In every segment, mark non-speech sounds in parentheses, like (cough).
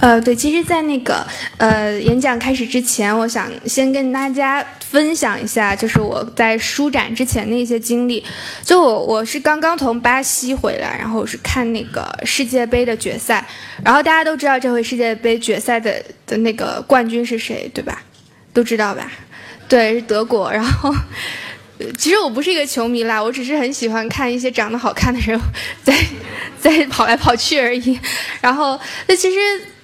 呃，对，其实，在那个呃演讲开始之前，我想先跟大家分享一下，就是我在书展之前的一些经历。就我我是刚刚从巴西回来，然后是看那个世界杯的决赛，然后大家都知道这回世界杯决赛的的那个冠军是谁，对吧？都知道吧？对，是德国。然后，其实我不是一个球迷啦，我只是很喜欢看一些长得好看的人 (laughs) 在在跑来跑去而已。然后，那其实。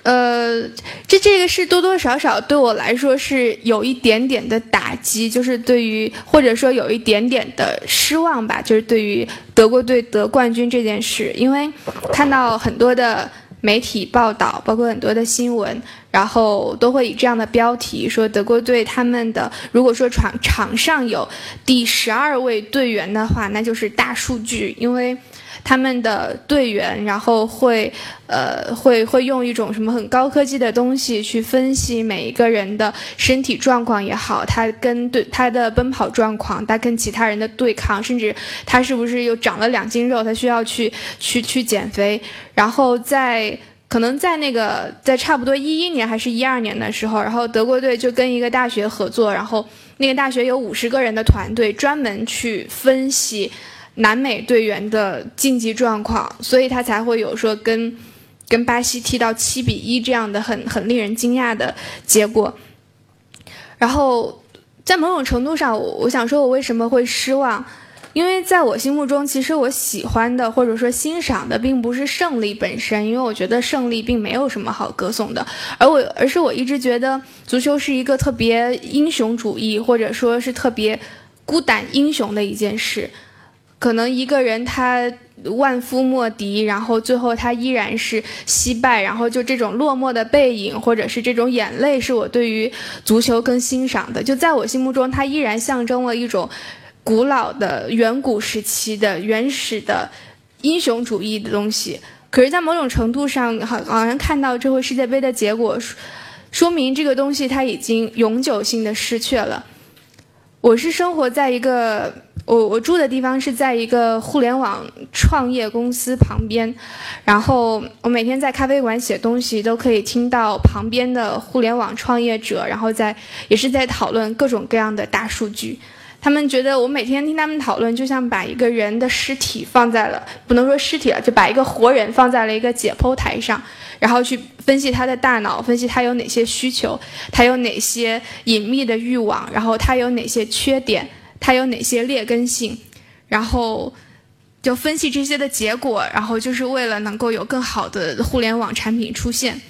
呃，这这个是多多少少对我来说是有一点点的打击，就是对于或者说有一点点的失望吧，就是对于德国队得冠军这件事，因为看到很多的媒体报道，包括很多的新闻，然后都会以这样的标题说德国队他们的如果说场场上有第十二位队员的话，那就是大数据，因为。他们的队员，然后会，呃，会会用一种什么很高科技的东西去分析每一个人的身体状况也好，他跟对他的奔跑状况，他跟其他人的对抗，甚至他是不是又长了两斤肉，他需要去去去减肥。然后在可能在那个在差不多一一年还是一二年的时候，然后德国队就跟一个大学合作，然后那个大学有五十个人的团队专门去分析。南美队员的竞技状况，所以他才会有说跟跟巴西踢到七比一这样的很很令人惊讶的结果。然后在某种程度上，我我想说，我为什么会失望？因为在我心目中，其实我喜欢的或者说欣赏的，并不是胜利本身，因为我觉得胜利并没有什么好歌颂的。而我而是我一直觉得足球是一个特别英雄主义，或者说是特别孤胆英雄的一件事。可能一个人他万夫莫敌，然后最后他依然是惜败，然后就这种落寞的背影，或者是这种眼泪，是我对于足球更欣赏的。就在我心目中，它依然象征了一种古老的、远古时期的原始的英雄主义的东西。可是，在某种程度上，好好像看到这回世界杯的结果，说明这个东西它已经永久性的失去了。我是生活在一个我我住的地方是在一个互联网创业公司旁边，然后我每天在咖啡馆写东西，都可以听到旁边的互联网创业者，然后在也是在讨论各种各样的大数据。他们觉得我每天听他们讨论，就像把一个人的尸体放在了不能说尸体了，就把一个活人放在了一个解剖台上。然后去分析他的大脑，分析他有哪些需求，他有哪些隐秘的欲望，然后他有哪些缺点，它有哪些劣根性，然后就分析这些的结果，然后就是为了能够有更好的互联网产品出现。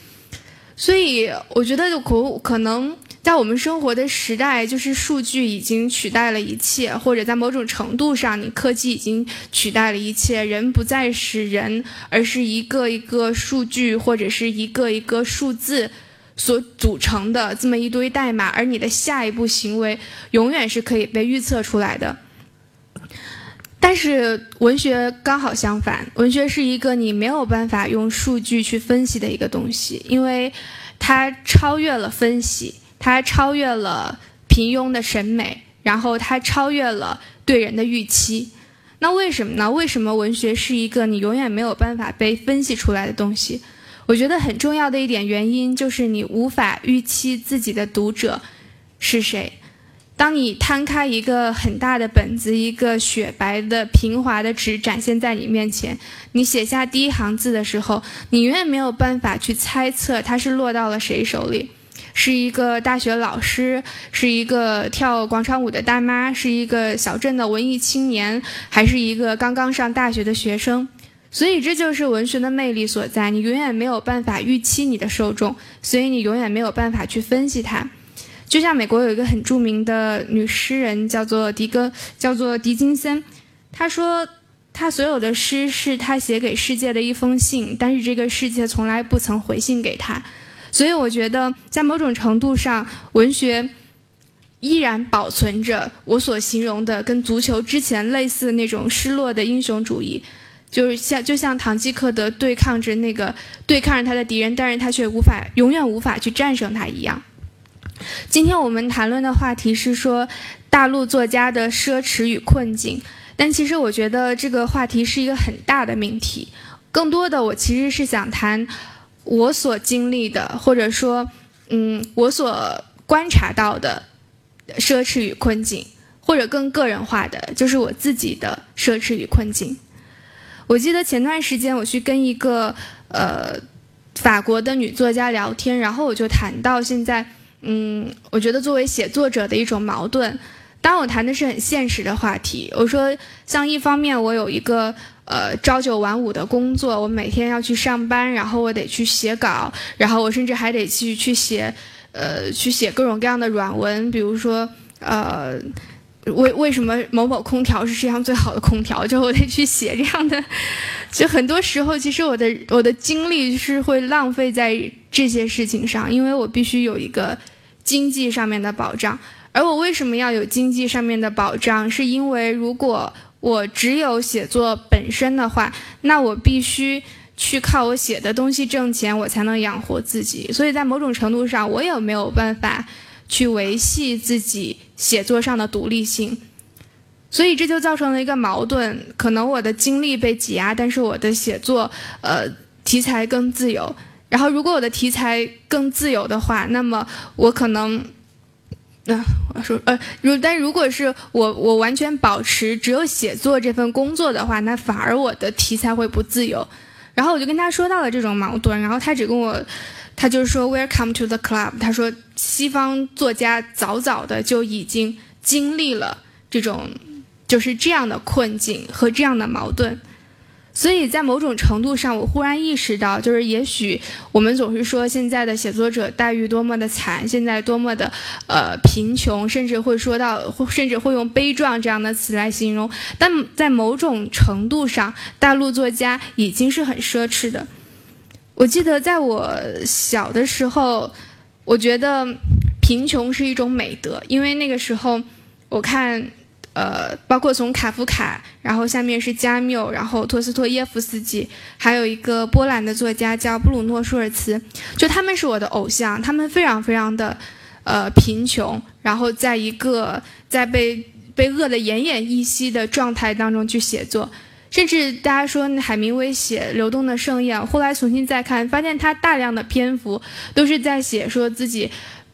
所以我觉得可可能。在我们生活的时代，就是数据已经取代了一切，或者在某种程度上，你科技已经取代了一切，人不再是人，而是一个一个数据或者是一个一个数字所组成的这么一堆代码，而你的下一步行为永远是可以被预测出来的。但是文学刚好相反，文学是一个你没有办法用数据去分析的一个东西，因为它超越了分析。它超越了平庸的审美，然后它超越了对人的预期。那为什么呢？为什么文学是一个你永远没有办法被分析出来的东西？我觉得很重要的一点原因就是你无法预期自己的读者是谁。当你摊开一个很大的本子，一个雪白的平滑的纸展现在你面前，你写下第一行字的时候，你永远没有办法去猜测它是落到了谁手里。是一个大学老师，是一个跳广场舞的大妈，是一个小镇的文艺青年，还是一个刚刚上大学的学生？所以这就是文学的魅力所在。你永远没有办法预期你的受众，所以你永远没有办法去分析它。就像美国有一个很著名的女诗人，叫做狄戈，叫做狄金森。她说，她所有的诗是她写给世界的一封信，但是这个世界从来不曾回信给她。所以我觉得，在某种程度上，文学依然保存着我所形容的跟足球之前类似的那种失落的英雄主义，就是像就像唐吉诃德对抗着那个对抗着他的敌人，但是他却无法永远无法去战胜他一样。今天我们谈论的话题是说大陆作家的奢侈与困境，但其实我觉得这个话题是一个很大的命题，更多的我其实是想谈。我所经历的，或者说，嗯，我所观察到的奢侈与困境，或者更个人化的，就是我自己的奢侈与困境。我记得前段时间我去跟一个呃法国的女作家聊天，然后我就谈到现在，嗯，我觉得作为写作者的一种矛盾。当我谈的是很现实的话题，我说，像一方面我有一个。呃，朝九晚五的工作，我每天要去上班，然后我得去写稿，然后我甚至还得去去写，呃，去写各种各样的软文，比如说，呃，为为什么某某空调是世界上最好的空调，就我得去写这样的。就很多时候，其实我的我的精力是会浪费在这些事情上，因为我必须有一个经济上面的保障。而我为什么要有经济上面的保障？是因为如果我只有写作本身的话，那我必须去靠我写的东西挣钱，我才能养活自己。所以在某种程度上，我也没有办法去维系自己写作上的独立性。所以这就造成了一个矛盾：可能我的精力被挤压，但是我的写作，呃，题材更自由。然后，如果我的题材更自由的话，那么我可能。那我说，呃，如但如果是我，我完全保持只有写作这份工作的话，那反而我的题材会不自由。然后我就跟他说到了这种矛盾，然后他只跟我，他就是说 Welcome to the club。他说西方作家早早的就已经经历了这种就是这样的困境和这样的矛盾。所以在某种程度上，我忽然意识到，就是也许我们总是说现在的写作者待遇多么的惨，现在多么的呃贫穷，甚至会说到，甚至会用悲壮这样的词来形容。但在某种程度上，大陆作家已经是很奢侈的。我记得在我小的时候，我觉得贫穷是一种美德，因为那个时候我看。呃，包括从卡夫卡，然后下面是加缪，然后托斯托耶夫斯基，还有一个波兰的作家叫布鲁诺舒尔茨，就他们是我的偶像，他们非常非常的，呃，贫穷，然后在一个在被被饿得奄奄一息的状态当中去写作，甚至大家说海明威写《流动的盛宴》，后来重新再看，发现他大量的篇幅都是在写说自己。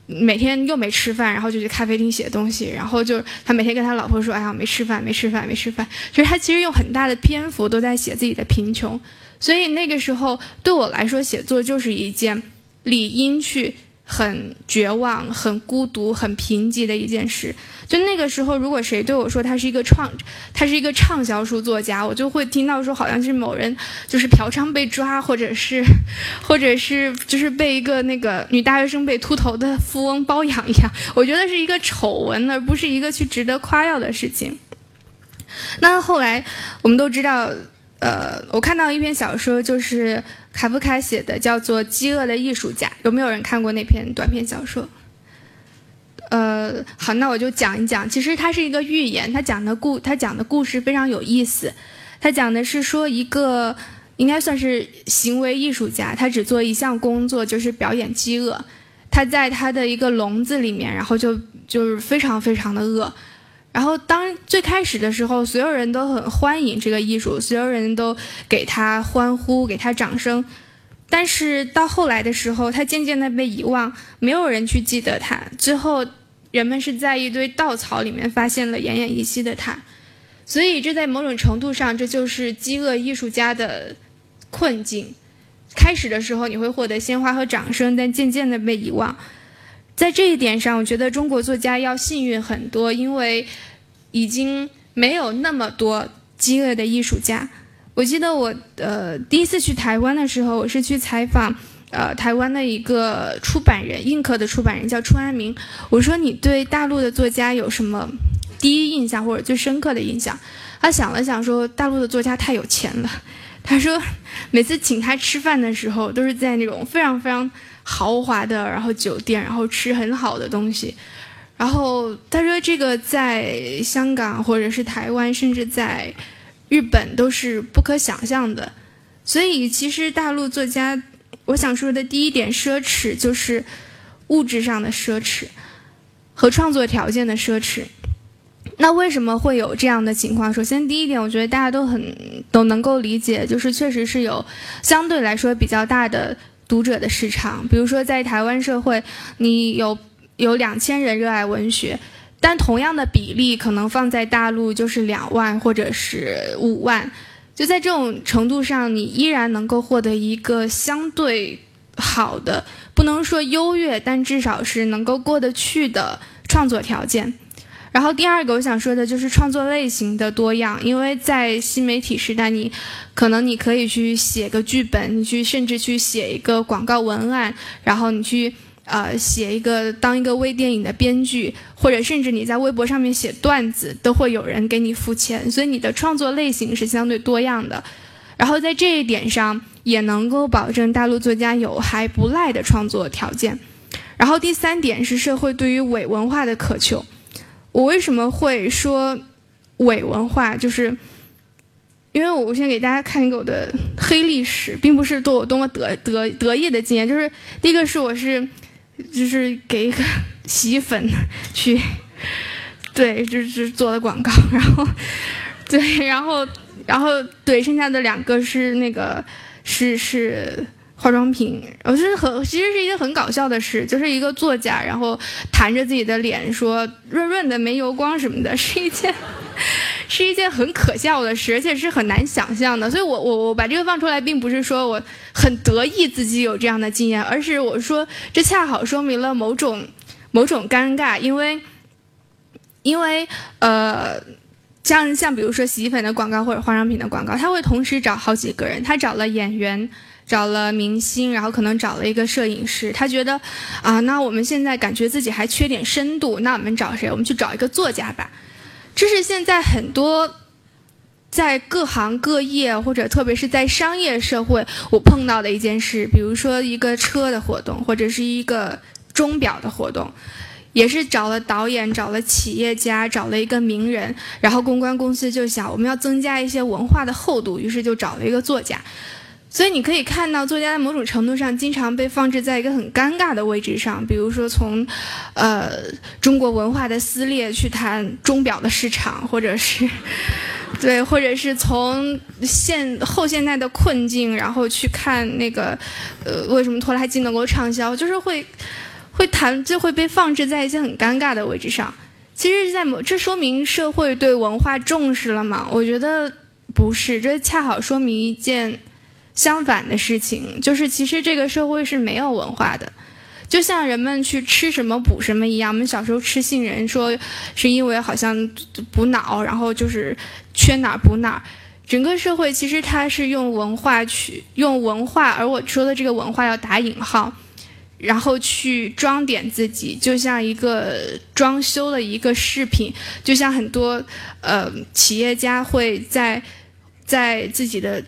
每天又没吃饭，然后就去咖啡厅写东西，然后就他每天跟他老婆说：“哎呀，没吃饭，没吃饭，没吃饭。”就是他其实用很大的篇幅都在写自己的贫穷，所以那个时候对我来说，写作就是一件理应去。很绝望、很孤独、很贫瘠的一件事。就那个时候，如果谁对我说他是一个创，他是一个畅销书作家，我就会听到说好像是某人就是嫖娼被抓，或者是，(laughs) 或者是就是被一个那个女大学生被秃头的富翁包养一样。我觉得是一个丑闻，而不是一个去值得夸耀的事情。那后来我们都知道，呃，我看到一篇小说，就是。卡夫卡写的叫做《饥饿的艺术家》，有没有人看过那篇短篇小说？呃，好，那我就讲一讲。其实它是一个寓言，它讲的故，它讲的故事非常有意思。它讲的是说一个应该算是行为艺术家，他只做一项工作，就是表演饥饿。他在他的一个笼子里面，然后就就是非常非常的饿。然后，当最开始的时候，所有人都很欢迎这个艺术，所有人都给他欢呼，给他掌声。但是到后来的时候，他渐渐的被遗忘，没有人去记得他。最后，人们是在一堆稻草里面发现了奄奄一息的他。所以，这在某种程度上，这就是饥饿艺术家的困境。开始的时候，你会获得鲜花和掌声，但渐渐的被遗忘。在这一点上，我觉得中国作家要幸运很多，因为已经没有那么多饥饿的艺术家。我记得我呃第一次去台湾的时候，我是去采访呃台湾的一个出版人，映客的出版人叫初安明。我说你对大陆的作家有什么第一印象或者最深刻的印象？他想了想说，大陆的作家太有钱了。他说每次请他吃饭的时候，都是在那种非常非常。豪华的，然后酒店，然后吃很好的东西，然后他说这个在香港或者是台湾，甚至在日本都是不可想象的。所以其实大陆作家，我想说的第一点奢侈就是物质上的奢侈和创作条件的奢侈。那为什么会有这样的情况？首先第一点，我觉得大家都很都能够理解，就是确实是有相对来说比较大的。读者的市场。比如说在台湾社会，你有有两千人热爱文学，但同样的比例可能放在大陆就是两万或者是五万。就在这种程度上，你依然能够获得一个相对好的，不能说优越，但至少是能够过得去的创作条件。然后第二个我想说的就是创作类型的多样，因为在新媒体时代，你可能你可以去写个剧本，你去甚至去写一个广告文案，然后你去。呃，写一个当一个微电影的编剧，或者甚至你在微博上面写段子，都会有人给你付钱，所以你的创作类型是相对多样的。然后在这一点上，也能够保证大陆作家有还不赖的创作条件。然后第三点是社会对于伪文化的渴求。我为什么会说伪文化？就是因为我先给大家看一个我的黑历史，并不是多我多么得得得意的经验，就是第一个是我是。就是给一个洗衣粉去，对，就是做的广告，然后，对，然后，然后，对，剩下的两个是那个是是化妆品，我是很其实是一件很搞笑的事，就是一个作家，然后弹着自己的脸说润润的没油光什么的，(laughs) 是一件。是一件很可笑的事，而且是很难想象的。所以，我我我把这个放出来，并不是说我很得意自己有这样的经验，而是我说这恰好说明了某种某种尴尬，因为因为呃，像像比如说洗衣粉的广告或者化妆品的广告，他会同时找好几个人，他找了演员，找了明星，然后可能找了一个摄影师，他觉得啊，那我们现在感觉自己还缺点深度，那我们找谁？我们去找一个作家吧。这是现在很多在各行各业，或者特别是在商业社会，我碰到的一件事。比如说一个车的活动，或者是一个钟表的活动，也是找了导演，找了企业家，找了一个名人，然后公关公司就想我们要增加一些文化的厚度，于是就找了一个作家。所以你可以看到，作家在某种程度上经常被放置在一个很尴尬的位置上，比如说从，呃，中国文化的撕裂去谈钟表的市场，或者是，(laughs) 对，或者是从现后现代的困境，然后去看那个，呃，为什么拖拉机能够畅销，就是会，会谈就会被放置在一些很尴尬的位置上。其实，在某这说明社会对文化重视了吗？我觉得不是，这恰好说明一件。相反的事情就是，其实这个社会是没有文化的，就像人们去吃什么补什么一样。我们小时候吃杏仁，说是因为好像补脑，然后就是缺哪补哪。整个社会其实它是用文化去用文化，而我说的这个文化要打引号，然后去装点自己，就像一个装修的一个饰品，就像很多呃企业家会在在自己的。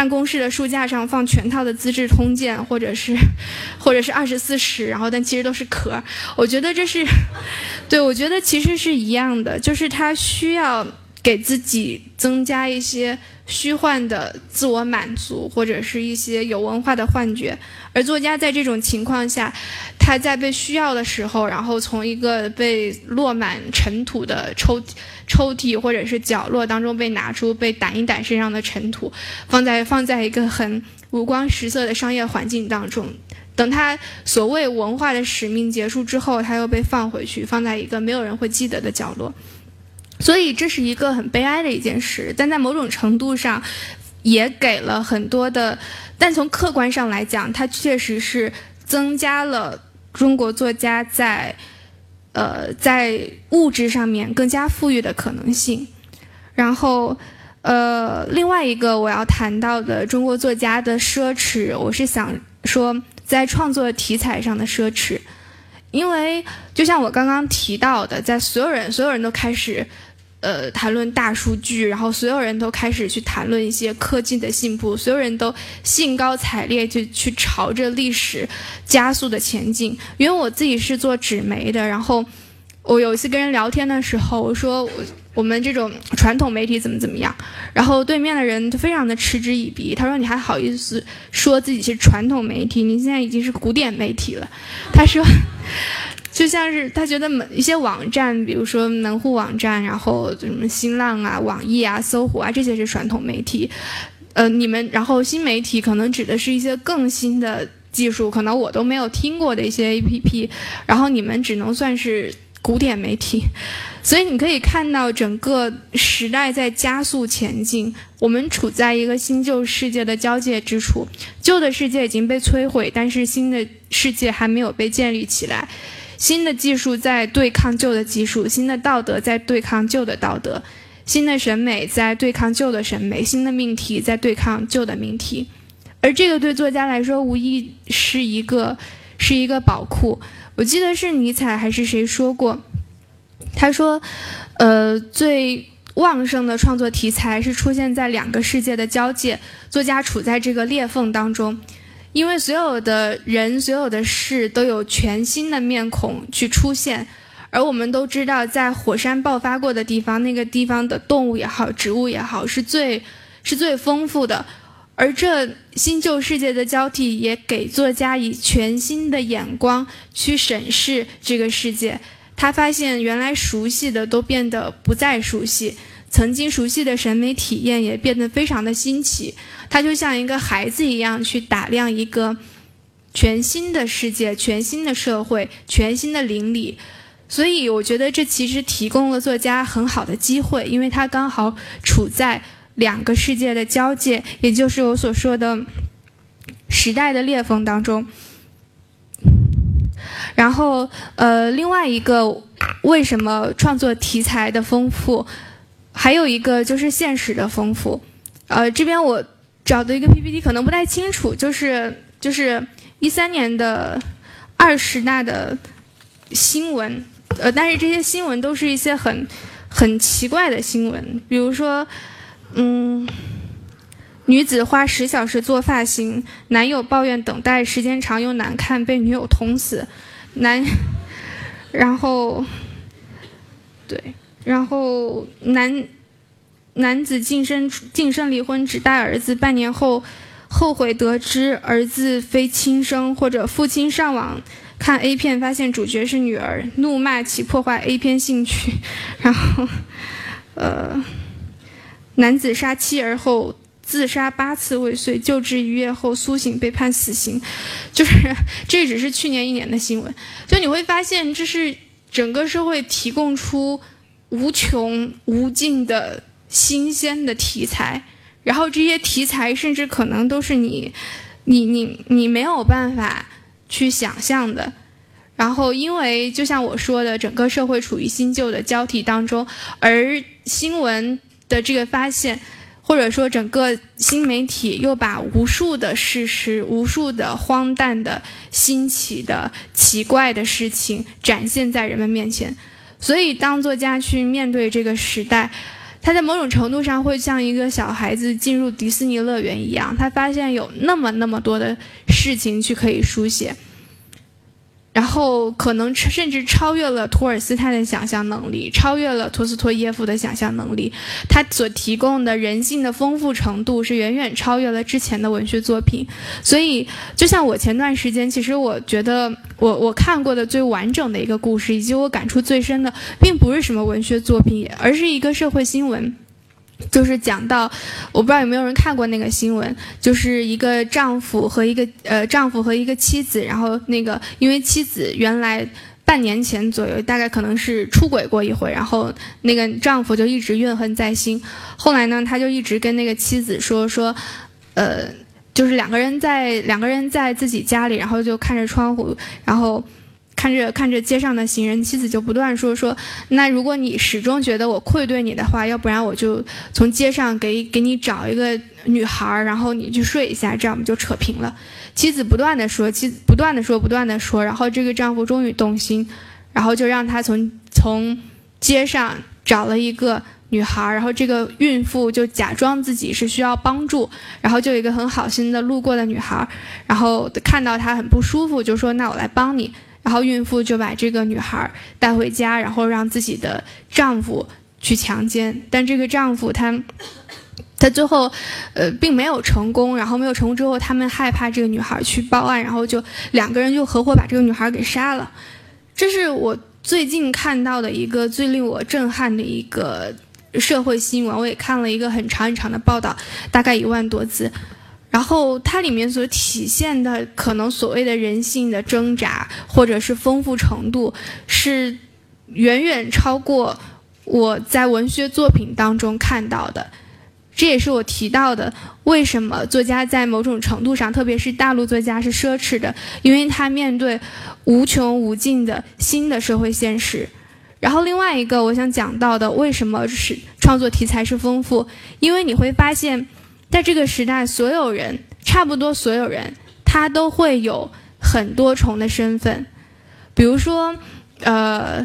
办公室的书架上放全套的《资治通鉴》，或者是，(laughs) 或者是二十四史，然后但其实都是壳。我觉得这是，(laughs) 对我觉得其实是一样的，就是他需要给自己增加一些虚幻的自我满足，或者是一些有文化的幻觉。而作家在这种情况下，他在被需要的时候，然后从一个被落满尘土的抽抽屉或者是角落当中被拿出，被掸一掸身上的尘土，放在放在一个很五光十色的商业环境当中，等他所谓文化的使命结束之后，他又被放回去，放在一个没有人会记得的角落。所以这是一个很悲哀的一件事，但在某种程度上，也给了很多的。但从客观上来讲，它确实是增加了中国作家在，呃，在物质上面更加富裕的可能性。然后，呃，另外一个我要谈到的中国作家的奢侈，我是想说在创作题材上的奢侈，因为就像我刚刚提到的，在所有人所有人都开始。呃，谈论大数据，然后所有人都开始去谈论一些科技的进步，所有人都兴高采烈就去朝着历史加速的前进。因为我自己是做纸媒的，然后我有一次跟人聊天的时候，我说我们这种传统媒体怎么怎么样，然后对面的人就非常的嗤之以鼻，他说你还好意思说自己是传统媒体，你现在已经是古典媒体了。他说。就像是他觉得某一些网站，比如说门户网站，然后什么新浪啊、网易啊、搜狐啊，这些是传统媒体。呃，你们然后新媒体可能指的是一些更新的技术，可能我都没有听过的一些 (laughs) APP，然后你们只能算是古典媒体，所以你可以看到整个时代在加速前进，我们处在一个新旧世界的交界之处，旧的世界已经被摧毁，但是新的世界还没有被建立起来，新的技术在对抗旧的技术，新的道德在对抗旧的道德，新的审美在对抗旧的审美，新的命题在对抗旧的命题。而这个对作家来说，无疑是一个是一个宝库。我记得是尼采还是谁说过，他说，呃，最旺盛的创作题材是出现在两个世界的交界，作家处在这个裂缝当中，因为所有的人、所有的事都有全新的面孔去出现，而我们都知道，在火山爆发过的地方，那个地方的动物也好，植物也好，是最是最丰富的。而这新旧世界的交替，也给作家以全新的眼光去审视这个世界。他发现，原来熟悉的都变得不再熟悉，曾经熟悉的审美体验也变得非常的新奇。他就像一个孩子一样，去打量一个全新的世界、全新的社会、全新的邻里。所以，我觉得这其实提供了作家很好的机会，因为他刚好处在。两个世界的交界，也就是我所说的时代的裂缝当中。然后，呃，另外一个，为什么创作题材的丰富，还有一个就是现实的丰富。呃，这边我找的一个 PPT 可能不太清楚，就是就是一三年的二十大的新闻，呃，但是这些新闻都是一些很很奇怪的新闻，比如说。嗯，女子花十小时做发型，男友抱怨等待时间长又难看，被女友捅死。男，(laughs) 然后，对，然后男男子净身净身离婚，只带儿子，半年后后悔得知儿子非亲生，或者父亲上网看 A 片发现主角是女儿，怒骂其破坏 A 片兴趣，然后，呃。男子杀妻儿后自杀八次未遂，救治一月后苏醒被判死刑，就是这只是去年一年的新闻。就你会发现，这是整个社会提供出无穷无尽的新鲜的题材，然后这些题材甚至可能都是你、你、你、你没有办法去想象的。然后，因为就像我说的，整个社会处于新旧的交替当中，而新闻。的这个发现，或者说整个新媒体又把无数的事实、无数的荒诞的、新奇的、奇怪的事情展现在人们面前，所以当作家去面对这个时代，他在某种程度上会像一个小孩子进入迪士尼乐园一样，他发现有那么那么多的事情去可以书写。然后可能甚至超越了托尔斯泰的想象能力，超越了托斯托耶夫的想象能力。他所提供的人性的丰富程度是远远超越了之前的文学作品。所以，就像我前段时间，其实我觉得我我看过的最完整的一个故事，以及我感触最深的，并不是什么文学作品，而是一个社会新闻。就是讲到，我不知道有没有人看过那个新闻，就是一个丈夫和一个呃丈夫和一个妻子，然后那个因为妻子原来半年前左右大概可能是出轨过一回，然后那个丈夫就一直怨恨在心，后来呢他就一直跟那个妻子说说，呃，就是两个人在两个人在自己家里，然后就看着窗户，然后。看着看着街上的行人，妻子就不断说说，那如果你始终觉得我愧对你的话，要不然我就从街上给给你找一个女孩，然后你去睡一下，这样我们就扯平了。妻子不断的说，妻子不断的说，不断的说，然后这个丈夫终于动心，然后就让他从从街上找了一个女孩，然后这个孕妇就假装自己是需要帮助，然后就有一个很好心的路过的女孩，然后看到她很不舒服，就说那我来帮你。然后孕妇就把这个女孩带回家，然后让自己的丈夫去强奸。但这个丈夫他，他最后，呃，并没有成功。然后没有成功之后，他们害怕这个女孩去报案，然后就两个人就合伙把这个女孩给杀了。这是我最近看到的一个最令我震撼的一个社会新闻。我也看了一个很长很长的报道，大概一万多字。然后它里面所体现的可能所谓的人性的挣扎，或者是丰富程度，是远远超过我在文学作品当中看到的。这也是我提到的，为什么作家在某种程度上，特别是大陆作家是奢侈的，因为他面对无穷无尽的新的社会现实。然后另外一个我想讲到的，为什么是创作题材是丰富？因为你会发现。在这个时代，所有人差不多，所有人他都会有很多重的身份。比如说，呃，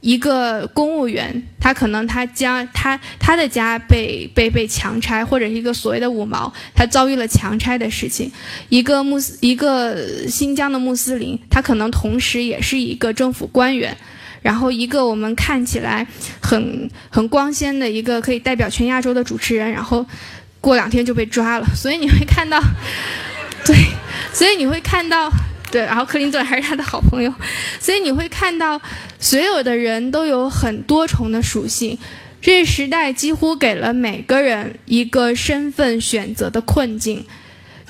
一个公务员，他可能他家他他的家被被被强拆，或者一个所谓的五毛，他遭遇了强拆的事情。一个穆斯一个新疆的穆斯林，他可能同时也是一个政府官员。然后，一个我们看起来很很光鲜的一个可以代表全亚洲的主持人，然后。过两天就被抓了，(laughs) 所以你会看到，(laughs) 对，所以你会看到，对，然后克林顿还是他的好朋友，所以你会看到，所有的人都有很多重的属性，这时代几乎给了每个人一个身份选择的困境。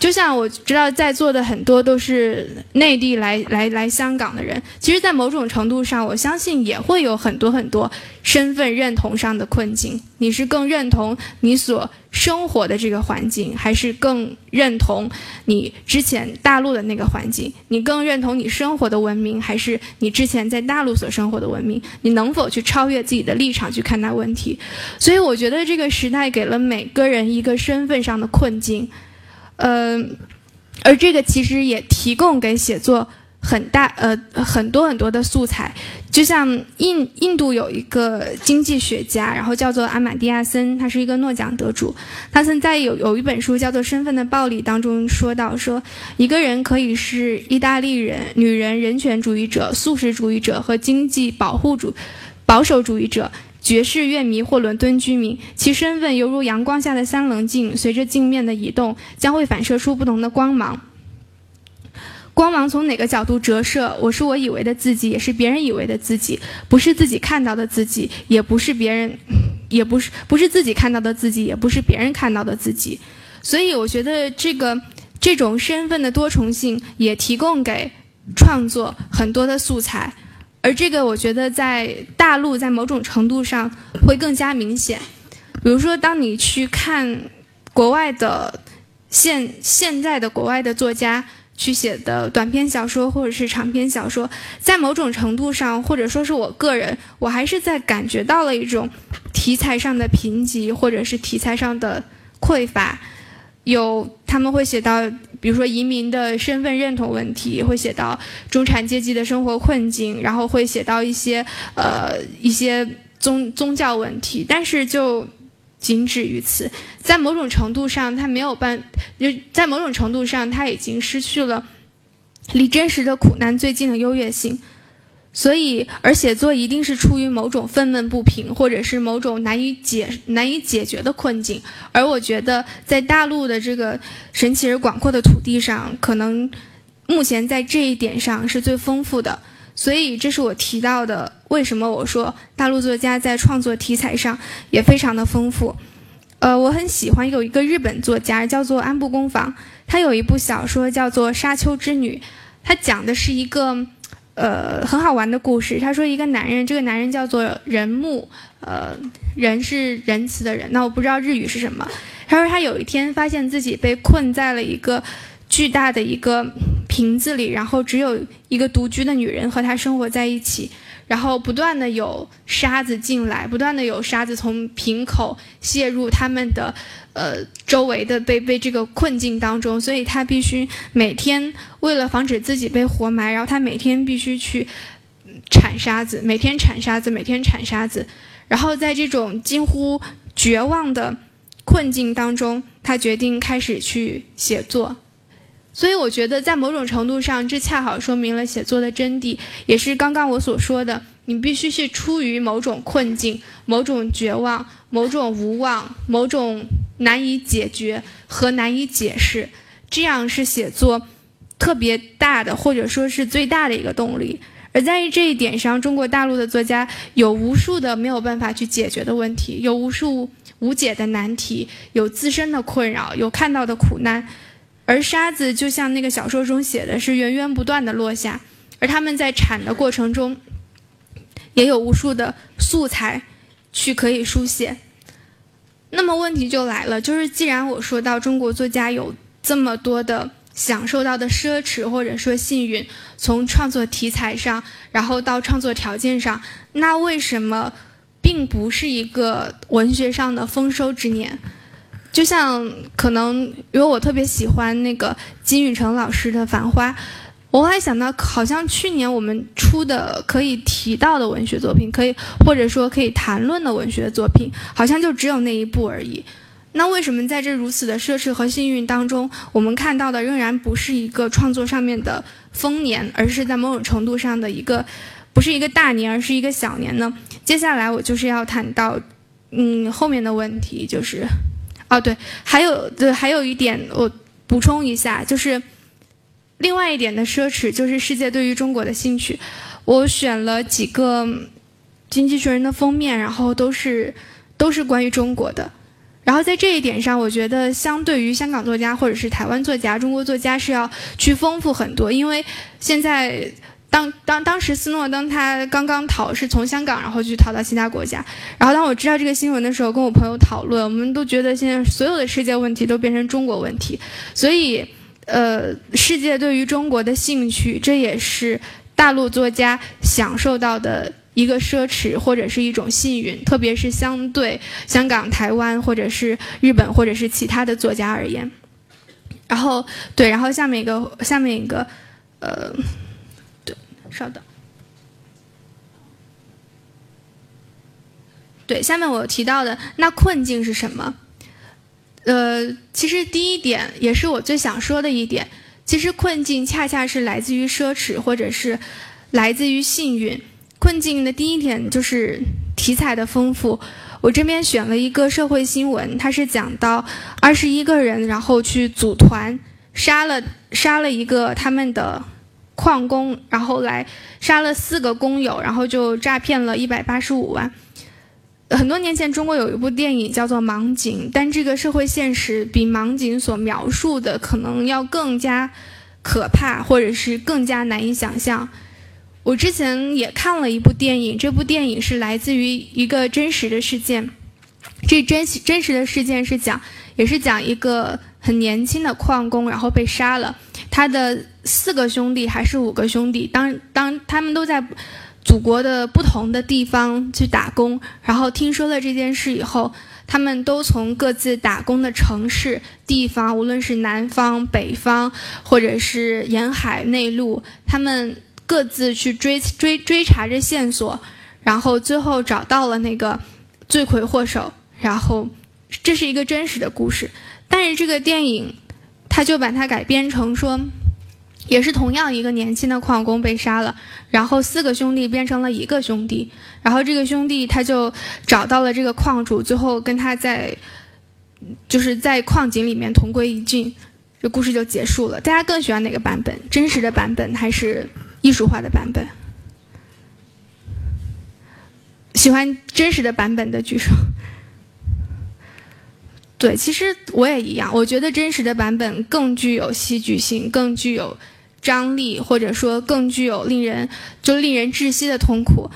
就像我知道在座的很多都是内地来来来香港的人，其实，在某种程度上，我相信也会有很多很多身份认同上的困境。你是更认同你所生活的这个环境，还是更认同你之前大陆的那个环境？你更认同你生活的文明，还是你之前在大陆所生活的文明？你能否去超越自己的立场去看待问题？所以，我觉得这个时代给了每个人一个身份上的困境。嗯，而这个其实也提供给写作很大呃很多很多的素材，就像印印度有一个经济学家，然后叫做阿马蒂亚森，他是一个诺奖得主。他曾在有有一本书叫做《身份的暴力》当中说到，说一个人可以是意大利人、女人、人权主义者、素食主义者和经济保护主保守主义者。爵士乐迷或伦敦居民，其身份犹如阳光下的三棱镜，随着镜面的移动，将会反射出不同的光芒。光芒从哪个角度折射，我是我以为的自己，也是别人以为的自己，不是自己看到的自己，也不是别人，也不是不是自己看到的自己，也不是别人看到的自己。所以，我觉得这个这种身份的多重性，也提供给创作很多的素材。而这个，我觉得在大陆，在某种程度上会更加明显。比如说，当你去看国外的现现在的国外的作家去写的短篇小说或者是长篇小说，在某种程度上，或者说是我个人，我还是在感觉到了一种题材上的贫瘠，或者是题材上的匮乏。有他们会写到，比如说移民的身份认同问题，会写到中产阶级的生活困境，然后会写到一些呃一些宗宗教问题，但是就仅止于此。在某种程度上，他没有办，就在某种程度上，他已经失去了离真实的苦难最近的优越性。所以，而写作一定是出于某种愤懑不平，或者是某种难以解难以解决的困境。而我觉得，在大陆的这个神奇而广阔的土地上，可能目前在这一点上是最丰富的。所以，这是我提到的，为什么我说大陆作家在创作题材上也非常的丰富。呃，我很喜欢有一个日本作家叫做安部公房，他有一部小说叫做《沙丘之女》，他讲的是一个。呃，很好玩的故事。他说，一个男人，这个男人叫做仁木，呃，仁是仁慈的人。那我不知道日语是什么。他说，他有一天发现自己被困在了一个巨大的一个瓶子里，然后只有一个独居的女人和他生活在一起。然后不断的有沙子进来，不断的有沙子从瓶口泄入他们的，呃，周围的被被这个困境当中，所以他必须每天为了防止自己被活埋，然后他每天必须去铲沙子，每天铲沙子，每天铲沙子，然后在这种近乎绝望的困境当中，他决定开始去写作。所以我觉得，在某种程度上，这恰好说明了写作的真谛，也是刚刚我所说的，你必须是出于某种困境、某种绝望、某种无望、某种难以解决和难以解释，这样是写作特别大的，或者说是最大的一个动力。而在于这一点上，中国大陆的作家有无数的没有办法去解决的问题，有无数。无解的难题，有自身的困扰，有看到的苦难。而沙子就像那个小说中写的，是源源不断的落下。而他们在产的过程中，也有无数的素材去可以书写。那么问题就来了，就是既然我说到中国作家有这么多的享受到的奢侈或者说幸运，从创作题材上，然后到创作条件上，那为什么并不是一个文学上的丰收之年？就像可能因为我特别喜欢那个金宇澄老师的《繁花》。我还想到，好像去年我们出的可以提到的文学作品，可以或者说可以谈论的文学作品，好像就只有那一部而已。那为什么在这如此的奢侈和幸运当中，我们看到的仍然不是一个创作上面的丰年，而是在某种程度上的一个，不是一个大年，而是一个小年呢？接下来我就是要谈到，嗯，后面的问题就是，哦对，还有对，还有一点我补充一下，就是。另外一点的奢侈就是世界对于中国的兴趣。我选了几个《经济学人》的封面，然后都是都是关于中国的。然后在这一点上，我觉得相对于香港作家或者是台湾作家，中国作家是要去丰富很多。因为现在当当当时斯诺登他刚刚逃是从香港然后去逃到其他国家，然后当我知道这个新闻的时候，跟我朋友讨论，我们都觉得现在所有的世界问题都变成中国问题，所以。呃，世界对于中国的兴趣，这也是大陆作家享受到的一个奢侈或者是一种幸运，特别是相对香港、台湾或者是日本或者是其他的作家而言。然后，对，然后下面一个，下面一个，呃，稍等，对，下面我提到的那困境是什么？呃，其实第一点也是我最想说的一点，其实困境恰恰是来自于奢侈，或者是来自于幸运。困境的第一点就是题材的丰富。我这边选了一个社会新闻，它是讲到二十一个人，然后去组团杀了杀了一个他们的矿工，然后来杀了四个工友，然后就诈骗了一百八十五万。很多年前，中国有一部电影叫做《盲井》，但这个社会现实比《盲井》所描述的可能要更加可怕，或者是更加难以想象。我之前也看了一部电影，这部电影是来自于一个真实的事件。这真真实的事件是讲，也是讲一个很年轻的矿工，然后被杀了。他的四个兄弟还是五个兄弟，当当他们都在。祖国的不同的地方去打工，然后听说了这件事以后，他们都从各自打工的城市、地方，无论是南方、北方，或者是沿海、内陆，他们各自去追追追查着线索，然后最后找到了那个罪魁祸首。然后这是一个真实的故事，但是这个电影，他就把它改编成说。也是同样一个年轻的矿工被杀了，然后四个兄弟变成了一个兄弟，然后这个兄弟他就找到了这个矿主，最后跟他在，就是在矿井里面同归于尽，这故事就结束了。大家更喜欢哪个版本？真实的版本还是艺术化的版本？喜欢真实的版本的举手。对，其实我也一样，我觉得真实的版本更具有戏剧性，更具有。张力，或者说更具有令人就令人窒息的痛苦，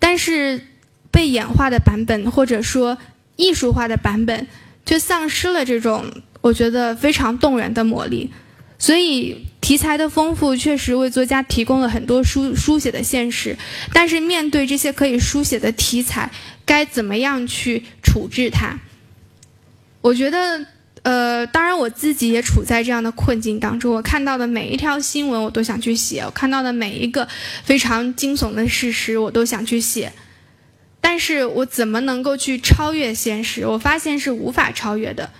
但是被演化的版本，或者说艺术化的版本，却丧失了这种我觉得非常动人的魔力。所以题材的丰富确实为作家提供了很多书书写的现实，但是面对这些可以书写的题材，该怎么样去处置它？我觉得。呃，当然我自己也处在这样的困境当中。我看到的每一条新闻，我都想去写；我看到的每一个非常惊悚的事实，我都想去写。但是我怎么能够去超越现实？我发现是无法超越的。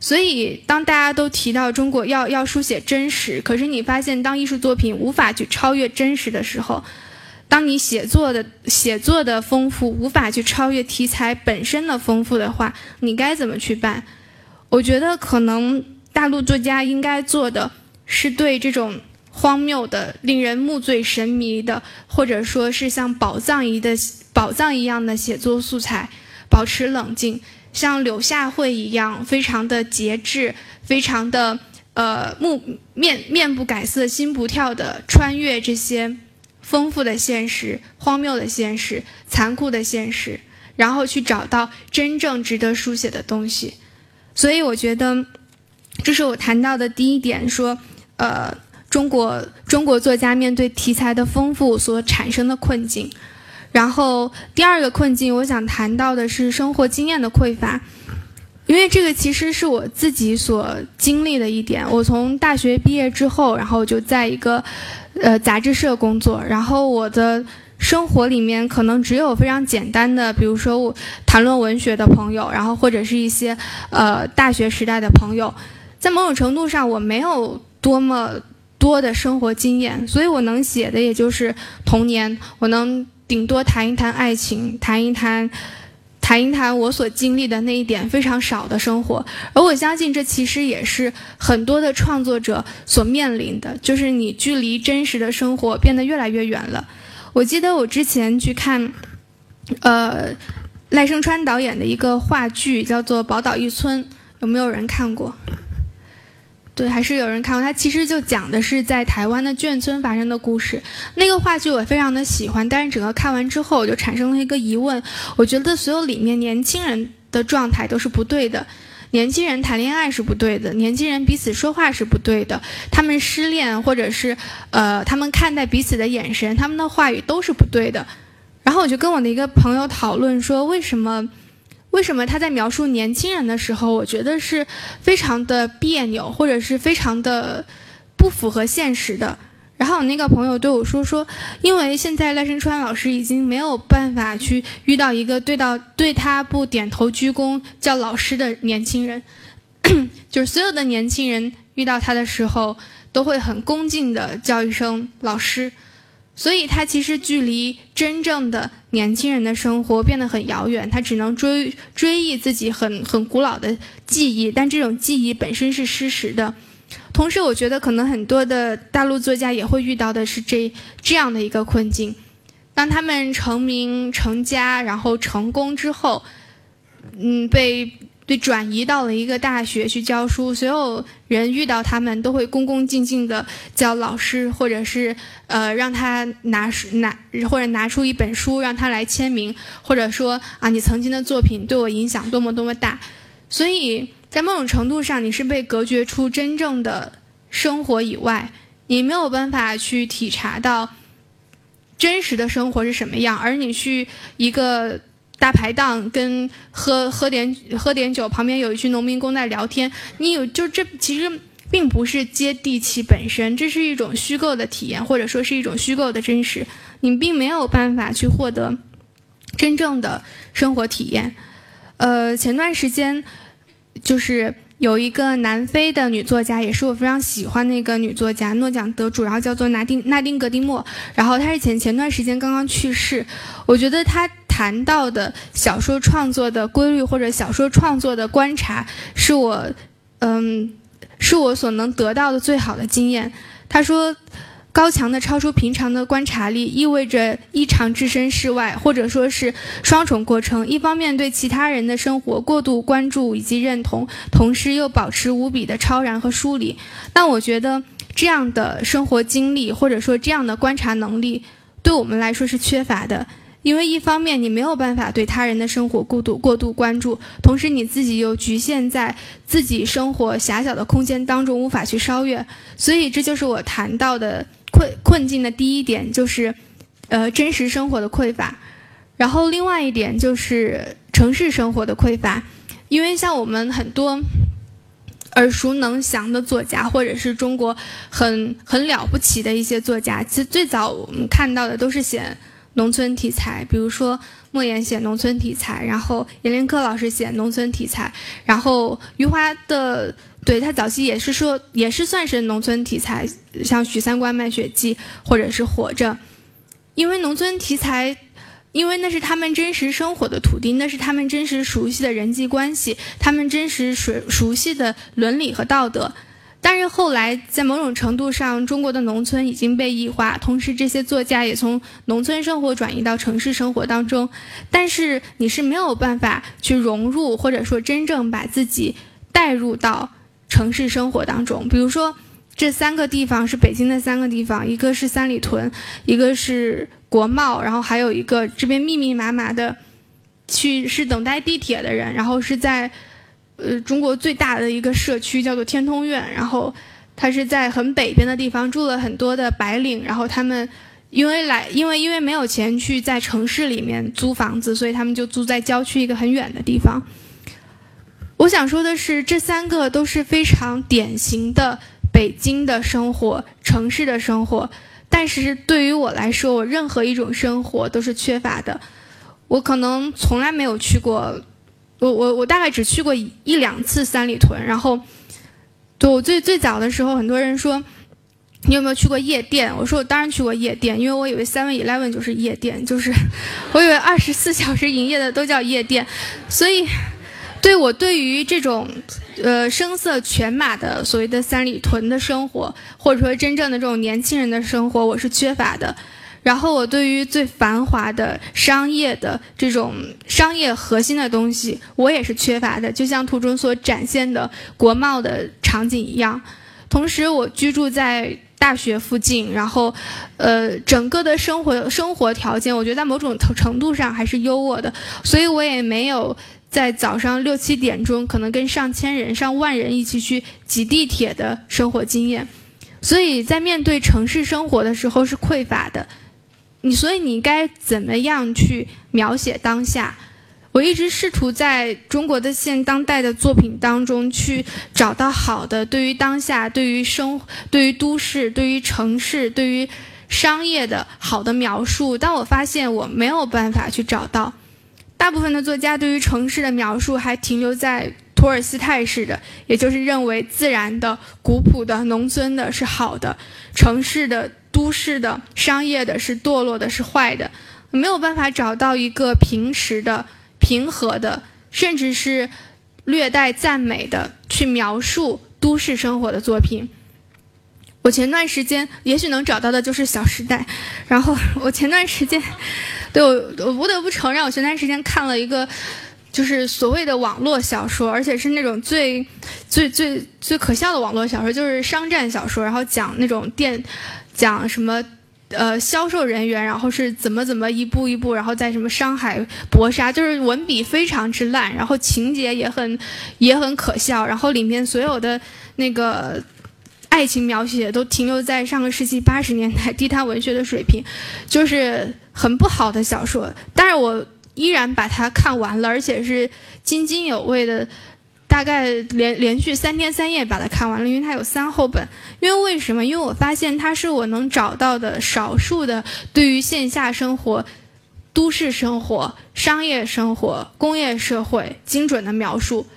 所以，当大家都提到中国要要书写真实，可是你发现，当艺术作品无法去超越真实的时候，当你写作的写作的丰富无法去超越题材本身的丰富的话，你该怎么去办？我觉得可能大陆作家应该做的是对这种荒谬的、令人目醉神迷的，或者说是像宝藏一的宝藏一样的写作素材保持冷静，像柳下惠一样，非常的节制，非常的呃目面面不改色心不跳的穿越这些丰富的现实、荒谬的现实、残酷的现实，然后去找到真正值得书写的东西。所以我觉得，这是我谈到的第一点，说呃中国中国作家面对题材的丰富所产生的困境。然后第二个困境，我想谈到的是生活经验的匮乏，因为这个其实是我自己所经历的一点。我从大学毕业之后，然后就在一个呃杂志社工作，然后我的生活里面可能只有非常简单的，比如说我谈论文学的朋友，然后或者是一些呃大学时代的朋友，在某种程度上我没有多么多的生活经验，所以我能写的也就是童年，我能。顶多谈一谈爱情，谈一谈，谈一谈我所经历的那一点非常少的生活。而我相信，这其实也是很多的创作者所面临的，就是你距离真实的生活变得越来越远了。我记得我之前去看，呃，赖声川导演的一个话剧，叫做《宝岛一村》，有没有人看过？对，还是有人看过。它其实就讲的是在台湾的眷村发生的故事。那个话剧我非常的喜欢，但是整个看完之后，我就产生了一个疑问：我觉得所有里面年轻人的状态都是不对的，年轻人谈恋爱是不对的，年轻人彼此说话是不对的，他们失恋或者是呃，他们看待彼此的眼神，他们的话语都是不对的。然后我就跟我的一个朋友讨论说，为什么？为什么他在描述年轻人的时候，我觉得是非常的别扭，或者是非常的不符合现实的？然后我那个朋友对我说说，因为现在赖声川老师已经没有办法去遇到一个对到对他不点头鞠躬叫老师的年轻人，(coughs) 就是所有的年轻人遇到他的时候都会很恭敬的叫一声老师。所以，他其实距离真正的年轻人的生活变得很遥远，他只能追追忆自己很很古老的记忆，但这种记忆本身是失实的。同时，我觉得可能很多的大陆作家也会遇到的是这这样的一个困境：当他们成名成家，然后成功之后，嗯，被。被转移到了一个大学去教书，所有人遇到他们都会恭恭敬敬的叫老师，或者是呃让他拿书拿或者拿出一本书让他来签名，或者说啊你曾经的作品对我影响多么多么大，所以在某种程度上你是被隔绝出真正的生活以外，你没有办法去体察到真实的生活是什么样，而你去一个。大排档跟喝喝点喝点酒，旁边有一群农民工在聊天。你有就这其实并不是接地气本身，这是一种虚构的体验，或者说是一种虚构的真实。你并没有办法去获得真正的生活体验。呃，前段时间就是有一个南非的女作家，也是我非常喜欢的一个女作家，诺奖得主，然后叫做纳丁纳丁格蒂莫。然后她是前前段时间刚刚去世，我觉得她。谈到的小说创作的规律或者小说创作的观察，是我，嗯，是我所能得到的最好的经验。他说，高强的超出平常的观察力意味着异常置身事外，或者说是双重过程。一方面对其他人的生活过度关注以及认同，同时又保持无比的超然和疏离。但我觉得这样的生活经历或者说这样的观察能力，对我们来说是缺乏的。因为一方面你没有办法对他人的生活过度过度关注，同时你自己又局限在自己生活狭小的空间当中，无法去超越。所以这就是我谈到的困困境的第一点，就是，呃，真实生活的匮乏。然后另外一点就是城市生活的匮乏，因为像我们很多耳熟能详的作家，或者是中国很很了不起的一些作家，其实最早我们看到的都是写。农村题材，比如说莫言写农村题材，然后阎连科老师写农村题材，然后余华的，对他早期也是说，也是算是农村题材，像《许三观卖血记》或者是《活着》，因为农村题材，因为那是他们真实生活的土地，那是他们真实熟悉的人际关系，他们真实熟熟悉的伦理和道德。但是后来在某种程度上，中国的农村已经被异化，同时这些作家也从农村生活转移到城市生活当中。但是你是没有办法去融入，或者说真正把自己带入到城市生活当中。比如说，这三个地方是北京的三个地方，一个是三里屯，一个是国贸，然后还有一个这边密密麻麻的去是等待地铁的人，然后是在。呃，中国最大的一个社区叫做天通苑，然后它是在很北边的地方，住了很多的白领，然后他们因为来，因为因为没有钱去在城市里面租房子，所以他们就租在郊区一个很远的地方。我想说的是，这三个都是非常典型的北京的生活，城市的生活。但是对于我来说，我任何一种生活都是缺乏的。我可能从来没有去过。我我我大概只去过一两次三里屯，然后，对我最最早的时候，很多人说你有没有去过夜店？我说我当然去过夜店，因为我以为 Seven Eleven 就是夜店，就是我以为二十四小时营业的都叫夜店，所以对我对于这种呃声色犬马的所谓的三里屯的生活，或者说真正的这种年轻人的生活，我是缺乏的。然后我对于最繁华的商业的这种商业核心的东西，我也是缺乏的，就像图中所展现的国贸的场景一样。同时，我居住在大学附近，然后，呃，整个的生活生活条件，我觉得在某种程度上还是优渥的，所以我也没有在早上六七点钟可能跟上千人、上万人一起去挤地铁的生活经验，所以在面对城市生活的时候是匮乏的。你所以你该怎么样去描写当下？我一直试图在中国的现当代的作品当中去找到好的对于当下、对于生、对于都市、对于城市、对于商业的好的描述，但我发现我没有办法去找到。大部分的作家对于城市的描述还停留在托尔斯泰式的，也就是认为自然的、古朴的、农村的是好的，城市的。都市的、商业的是堕落的，是坏的，没有办法找到一个平时的、平和的，甚至是略带赞美的去描述都市生活的作品。我前段时间也许能找到的就是《小时代》，然后我前段时间，对我我不得不承认，我前段时间看了一个就是所谓的网络小说，而且是那种最最最最可笑的网络小说，就是商战小说，然后讲那种电。讲什么？呃，销售人员，然后是怎么怎么一步一步，然后在什么商海搏杀，就是文笔非常之烂，然后情节也很也很可笑，然后里面所有的那个爱情描写都停留在上个世纪八十年代地摊文学的水平，就是很不好的小说。但是我依然把它看完了，而且是津津有味的。大概连连续三天三夜把它看完了，因为它有三后本。因为为什么？因为我发现它是我能找到的少数的对于线下生活、都市生活、商业生活、工业社会精准的描述。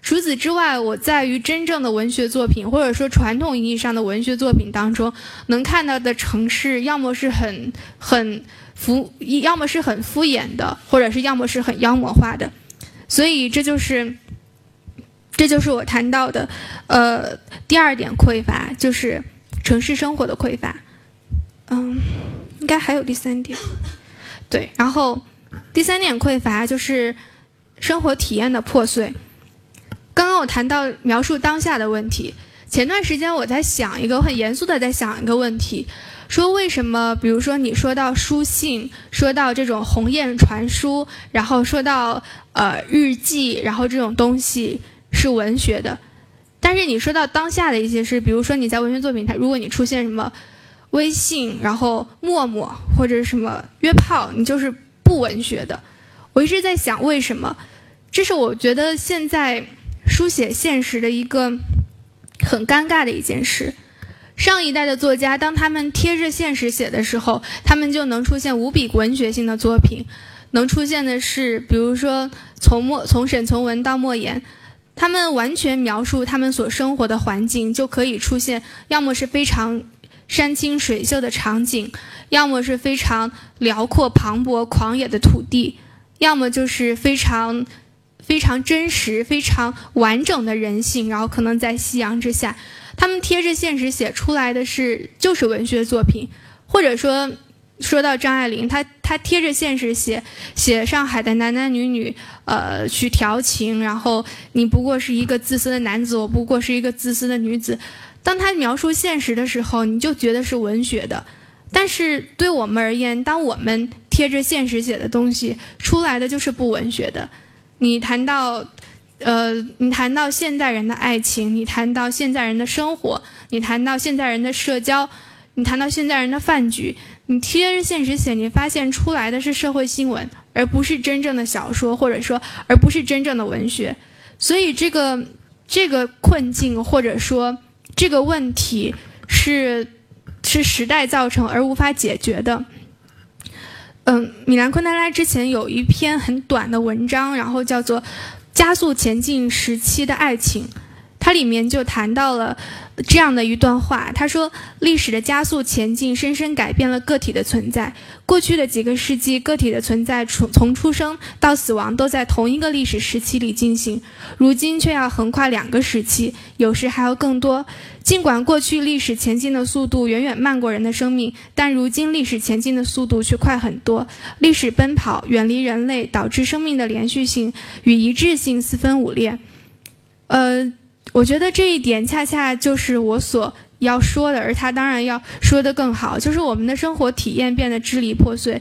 除此之外，我在于真正的文学作品，或者说传统意义上的文学作品当中，能看到的城市，要么是很很敷，要么是很敷衍的，或者是要么是很妖魔化的。所以这就是。这就是我谈到的，呃，第二点匮乏就是城市生活的匮乏，嗯，应该还有第三点，对，然后第三点匮乏就是生活体验的破碎。刚刚我谈到描述当下的问题，前段时间我在想一个很严肃的在想一个问题，说为什么，比如说你说到书信，说到这种鸿雁传书，然后说到呃日记，然后这种东西。是文学的，但是你说到当下的一些事，比如说你在文学作品，它如果你出现什么微信，然后陌陌或者什么约炮，你就是不文学的。我一直在想为什么，这是我觉得现在书写现实的一个很尴尬的一件事。上一代的作家，当他们贴着现实写的时候，他们就能出现无比文学性的作品，能出现的是，比如说从莫从沈从文到莫言。他们完全描述他们所生活的环境，就可以出现要么是非常山清水秀的场景，要么是非常辽阔磅礴狂野的土地，要么就是非常非常真实、非常完整的人性。然后可能在夕阳之下，他们贴着现实写出来的是就是文学作品，或者说说到张爱玲，她她贴着现实写写上海的男男女女，呃，去调情，然后你不过是一个自私的男子，我不过是一个自私的女子。当他描述现实的时候，你就觉得是文学的，但是对我们而言，当我们贴着现实写的东西出来的就是不文学的。你谈到。呃，你谈到现代人的爱情，你谈到现代人的生活，你谈到现代人的社交，你谈到现代人的饭局，你贴着现实写，你发现出来的是社会新闻，而不是真正的小说，或者说，而不是真正的文学。所以，这个这个困境，或者说这个问题，是是时代造成而无法解决的。嗯，米兰昆德拉之前有一篇很短的文章，然后叫做。加速前进时期的爱情，它里面就谈到了这样的一段话。他说：“历史的加速前进深深改变了个体的存在。过去的几个世纪，个体的存在从从出生到死亡都在同一个历史时期里进行，如今却要横跨两个时期，有时还要更多。”尽管过去历史前进的速度远远慢过人的生命，但如今历史前进的速度却快很多。历史奔跑远离人类，导致生命的连续性与一致性四分五裂。呃，我觉得这一点恰恰就是我所要说的，而他当然要说的更好，就是我们的生活体验变得支离破碎。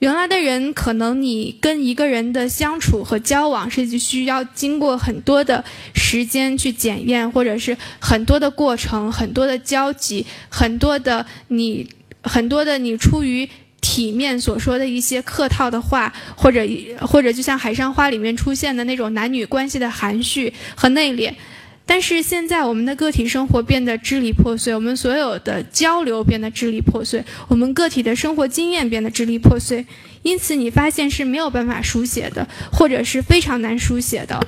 原来的人，可能你跟一个人的相处和交往是需要经过很多的时间去检验，或者是很多的过程、很多的交集、很多的你、很多的你出于体面所说的一些客套的话，或者或者就像《海上花》里面出现的那种男女关系的含蓄和内敛。但是现在我们的个体生活变得支离破碎，我们所有的交流变得支离破碎，我们个体的生活经验变得支离破碎，因此你发现是没有办法书写的，或者是非常难书写的。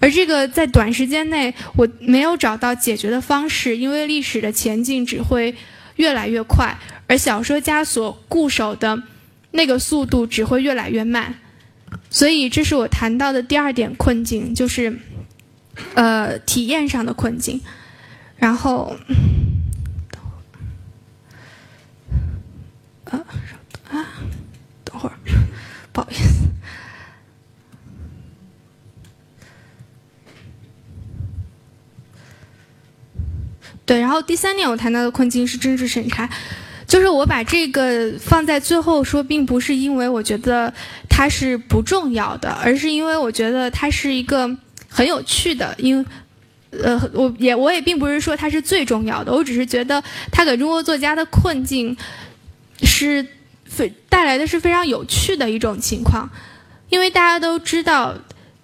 而这个在短时间内我没有找到解决的方式，因为历史的前进只会越来越快，而小说家所固守的那个速度只会越来越慢。所以这是我谈到的第二点困境，就是。呃，体验上的困境，然后，呃，啊，等会儿，不好意思，对，然后第三点我谈到的困境是政治审查，就是我把这个放在最后说，并不是因为我觉得它是不重要的，而是因为我觉得它是一个。很有趣的，因，呃，我也我也并不是说它是最重要的，我只是觉得它给中国作家的困境，是非带来的是非常有趣的一种情况，因为大家都知道，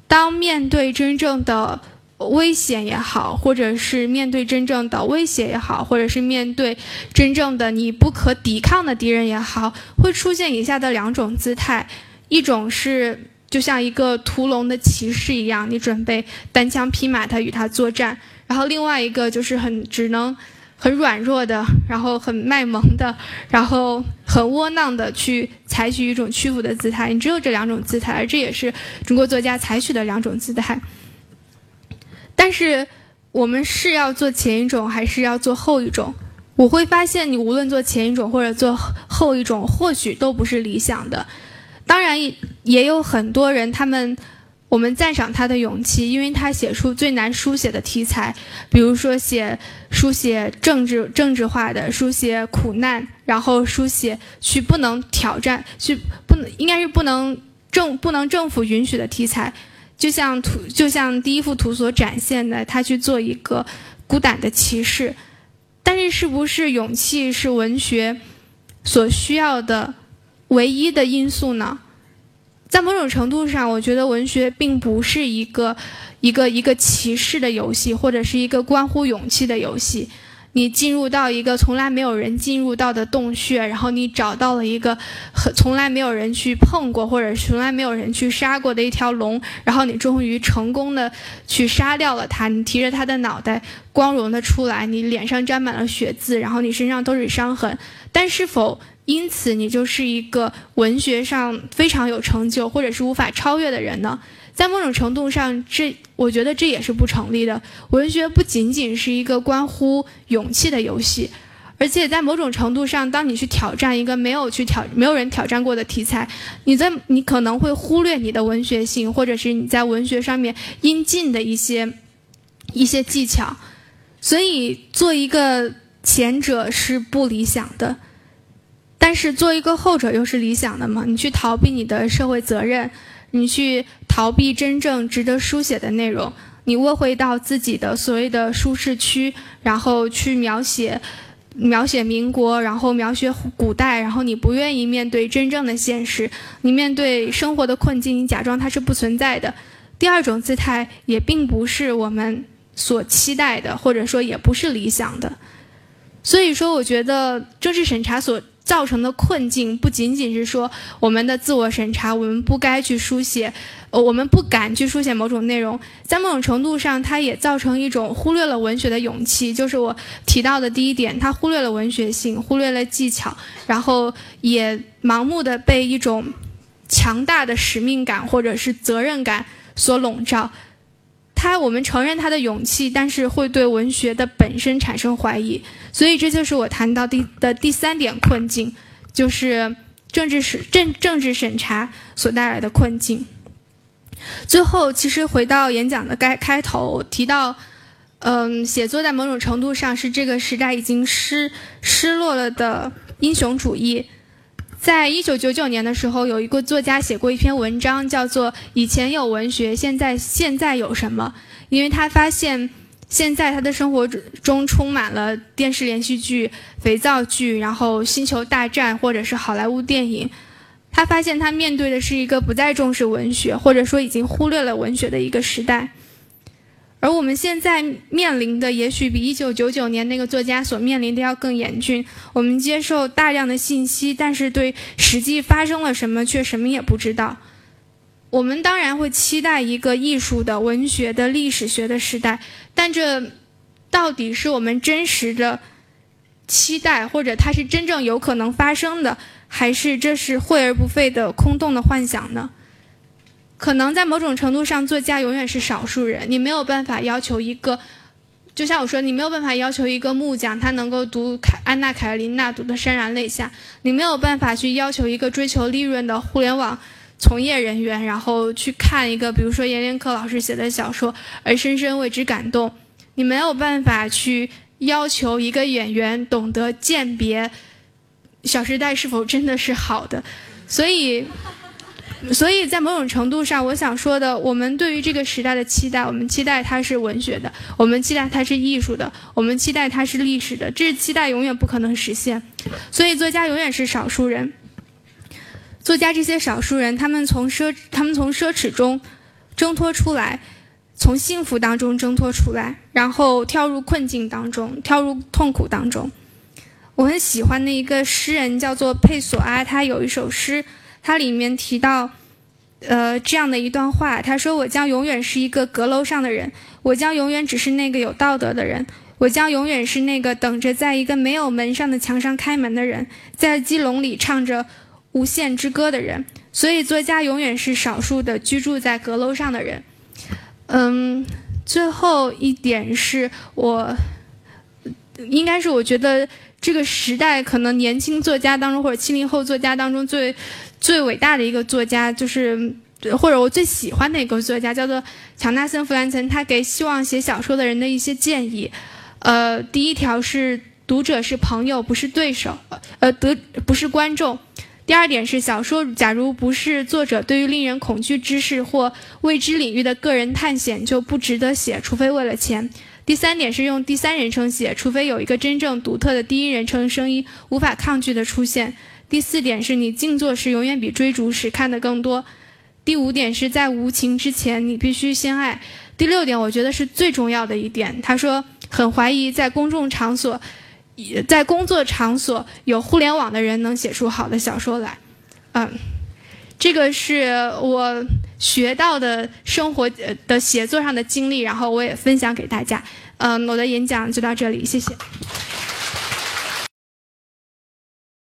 当面对真正的危险也好，或者是面对真正的威胁也好，或者是面对真正的你不可抵抗的敌人也好，会出现以下的两种姿态，一种是。就像一个屠龙的骑士一样，你准备单枪匹马的与他作战。然后另外一个就是很只能很软弱的，然后很卖萌的，然后很窝囊的去采取一种屈服的姿态。你只有这两种姿态，而这也是中国作家采取的两种姿态。但是我们是要做前一种，还是要做后一种？我会发现，你无论做前一种或者做后一种，或许都不是理想的。当然也有很多人，他们我们赞赏他的勇气，因为他写出最难书写的题材，比如说写书写政治政治化的，书写苦难，然后书写去不能挑战，去不能应该是不能政不能政府允许的题材，就像图就像第一幅图所展现的，他去做一个孤胆的骑士，但是是不是勇气是文学所需要的？唯一的因素呢，在某种程度上，我觉得文学并不是一个一个一个骑士的游戏，或者是一个关乎勇气的游戏。你进入到一个从来没有人进入到的洞穴，然后你找到了一个从来没有人去碰过，或者从来没有人去杀过的一条龙，然后你终于成功的去杀掉了它。你提着它的脑袋，光荣的出来，你脸上沾满了血渍，然后你身上都是伤痕，但是否？因此，你就是一个文学上非常有成就，或者是无法超越的人呢？在某种程度上，这我觉得这也是不成立的。文学不仅仅是一个关乎勇气的游戏，而且在某种程度上，当你去挑战一个没有去挑、没有人挑战过的题材，你在你可能会忽略你的文学性，或者是你在文学上面应尽的一些一些技巧。所以，做一个前者是不理想的，但是做一个后者又是理想的吗？你去逃避你的社会责任，你去逃避真正值得书写的内容，你窝回到自己的所谓的舒适区，然后去描写描写民国，然后描写古代，然后你不愿意面对真正的现实，你面对生活的困境，你假装它是不存在的。第二种姿态也并不是我们。所期待的，或者说也不是理想的，所以说，我觉得政治审查所造成的困境，不仅仅是说我们的自我审查，我们不该去书写，呃，我们不敢去书写某种内容，在某种程度上，它也造成一种忽略了文学的勇气，就是我提到的第一点，它忽略了文学性，忽略了技巧，然后也盲目的被一种强大的使命感或者是责任感所笼罩。他，我们承认他的勇气，但是会对文学的本身产生怀疑，所以这就是我谈到第的第三点困境，就是政治审政政治审查所带来的困境。最后，其实回到演讲的开开头提到，嗯，写作在某种程度上是这个时代已经失失落了的英雄主义。在一九九九年的时候，有一个作家写过一篇文章，叫做《以前有文学，现在现在有什么》。因为他发现，现在他的生活中充满了电视连续剧、肥皂剧，然后《星球大战》或者是好莱坞电影。他发现他面对的是一个不再重视文学，或者说已经忽略了文学的一个时代。而我们现在面临的，也许比一九九九年那个作家所面临的要更严峻。我们接受大量的信息，但是对实际发生了什么却什么也不知道。我们当然会期待一个艺术的、文学的、历史学的时代，但这到底是我们真实的期待，或者它是真正有可能发生的，还是这是惠而不费的空洞的幻想呢？可能在某种程度上，作家永远是少数人。你没有办法要求一个，就像我说，你没有办法要求一个木匠他能够读凯安娜凯琳娜读的潸然泪下。你没有办法去要求一个追求利润的互联网从业人员，然后去看一个比如说阎连科老师写的小说而深深为之感动。你没有办法去要求一个演员懂得鉴别《小时代》是否真的是好的，所以。所以在某种程度上，我想说的，我们对于这个时代的期待，我们期待它是文学的，我们期待它是艺术的，我们期待它是历史的，这期待永远不可能实现。所以，作家永远是少数人。作家这些少数人，他们从奢，他们从奢侈中挣脱出来，从幸福当中挣脱出来，然后跳入困境当中，跳入痛苦当中。我很喜欢的一个诗人叫做佩索阿，他有一首诗。它里面提到，呃，这样的一段话，他说：“我将永远是一个阁楼上的人，我将永远只是那个有道德的人，我将永远是那个等着在一个没有门上的墙上开门的人，在鸡笼里唱着无限之歌的人。所以，作家永远是少数的居住在阁楼上的人。”嗯，最后一点是我，应该是我觉得这个时代可能年轻作家当中或者七零后作家当中最。最伟大的一个作家，就是或者我最喜欢的一个作家，叫做乔纳森·弗兰岑。他给希望写小说的人的一些建议，呃，第一条是读者是朋友，不是对手，呃，得不是观众。第二点是小说，假如不是作者对于令人恐惧知识或未知领域的个人探险，就不值得写，除非为了钱。第三点是用第三人称写，除非有一个真正独特的第一人称声音无法抗拒的出现。第四点是你静坐时永远比追逐时看得更多。第五点是在无情之前你必须先爱。第六点我觉得是最重要的一点，他说很怀疑在公众场所，在工作场所有互联网的人能写出好的小说来。嗯，这个是我学到的生活的写作上的经历，然后我也分享给大家。嗯，我的演讲就到这里，谢谢。